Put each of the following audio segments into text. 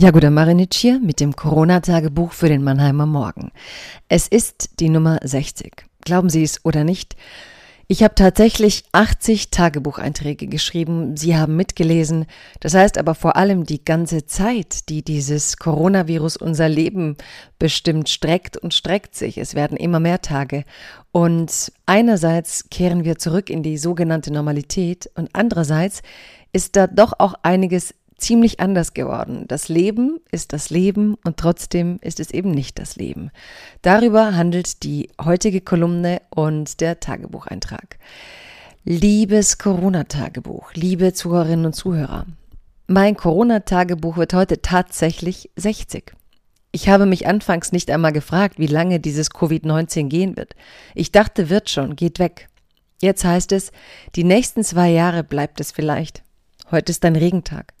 Jagoda Marinic hier mit dem Corona-Tagebuch für den Mannheimer Morgen. Es ist die Nummer 60. Glauben Sie es oder nicht? Ich habe tatsächlich 80 Tagebucheinträge geschrieben. Sie haben mitgelesen. Das heißt aber vor allem die ganze Zeit, die dieses Coronavirus unser Leben bestimmt, streckt und streckt sich. Es werden immer mehr Tage. Und einerseits kehren wir zurück in die sogenannte Normalität und andererseits ist da doch auch einiges ziemlich anders geworden. Das Leben ist das Leben und trotzdem ist es eben nicht das Leben. Darüber handelt die heutige Kolumne und der Tagebucheintrag. Liebes Corona-Tagebuch, liebe Zuhörerinnen und Zuhörer, mein Corona-Tagebuch wird heute tatsächlich 60. Ich habe mich anfangs nicht einmal gefragt, wie lange dieses Covid-19 gehen wird. Ich dachte, wird schon, geht weg. Jetzt heißt es, die nächsten zwei Jahre bleibt es vielleicht. Heute ist ein Regentag.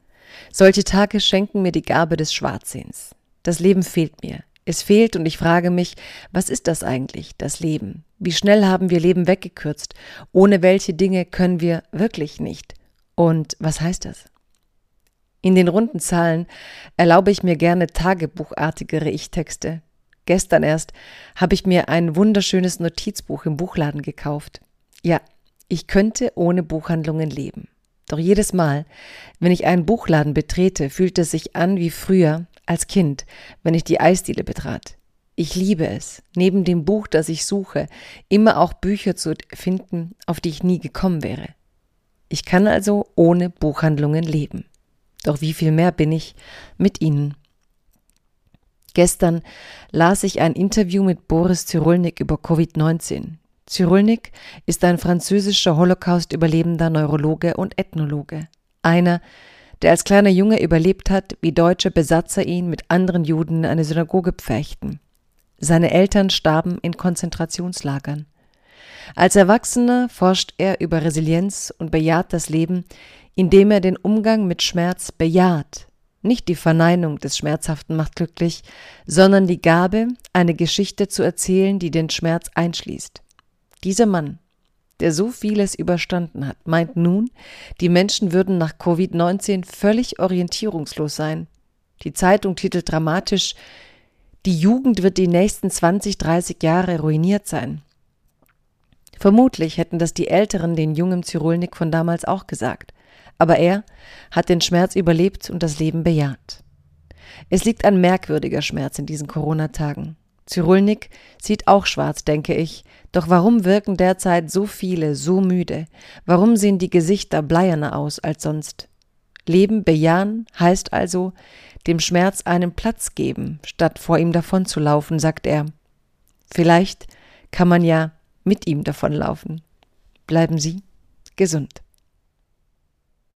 Solche Tage schenken mir die Gabe des Schwarzsehens. Das Leben fehlt mir. Es fehlt und ich frage mich, was ist das eigentlich, das Leben? Wie schnell haben wir Leben weggekürzt? Ohne welche Dinge können wir wirklich nicht? Und was heißt das? In den runden Zahlen erlaube ich mir gerne tagebuchartigere Ich-Texte. Gestern erst habe ich mir ein wunderschönes Notizbuch im Buchladen gekauft. Ja, ich könnte ohne Buchhandlungen leben. Doch jedes Mal, wenn ich einen Buchladen betrete, fühlt es sich an wie früher als Kind, wenn ich die Eisdiele betrat. Ich liebe es, neben dem Buch, das ich suche, immer auch Bücher zu finden, auf die ich nie gekommen wäre. Ich kann also ohne Buchhandlungen leben. Doch wie viel mehr bin ich mit ihnen? Gestern las ich ein Interview mit Boris Cyrulnik über Covid-19. Cyrulnik ist ein französischer Holocaust-Überlebender Neurologe und Ethnologe. Einer, der als kleiner Junge überlebt hat, wie deutsche Besatzer ihn mit anderen Juden in eine Synagoge pferchten. Seine Eltern starben in Konzentrationslagern. Als Erwachsener forscht er über Resilienz und bejaht das Leben, indem er den Umgang mit Schmerz bejaht. Nicht die Verneinung des Schmerzhaften macht glücklich, sondern die Gabe, eine Geschichte zu erzählen, die den Schmerz einschließt. Dieser Mann, der so vieles überstanden hat, meint nun, die Menschen würden nach Covid-19 völlig orientierungslos sein. Die Zeitung titelt dramatisch, die Jugend wird die nächsten 20, 30 Jahre ruiniert sein. Vermutlich hätten das die Älteren den jungen Cyrulnik von damals auch gesagt. Aber er hat den Schmerz überlebt und das Leben bejaht. Es liegt ein merkwürdiger Schmerz in diesen Corona-Tagen. Cyrulnik sieht auch schwarz, denke ich. Doch warum wirken derzeit so viele so müde? Warum sehen die Gesichter bleierner aus als sonst? Leben bejahen heißt also, dem Schmerz einen Platz geben, statt vor ihm davonzulaufen, sagt er. Vielleicht kann man ja mit ihm davonlaufen. Bleiben Sie gesund.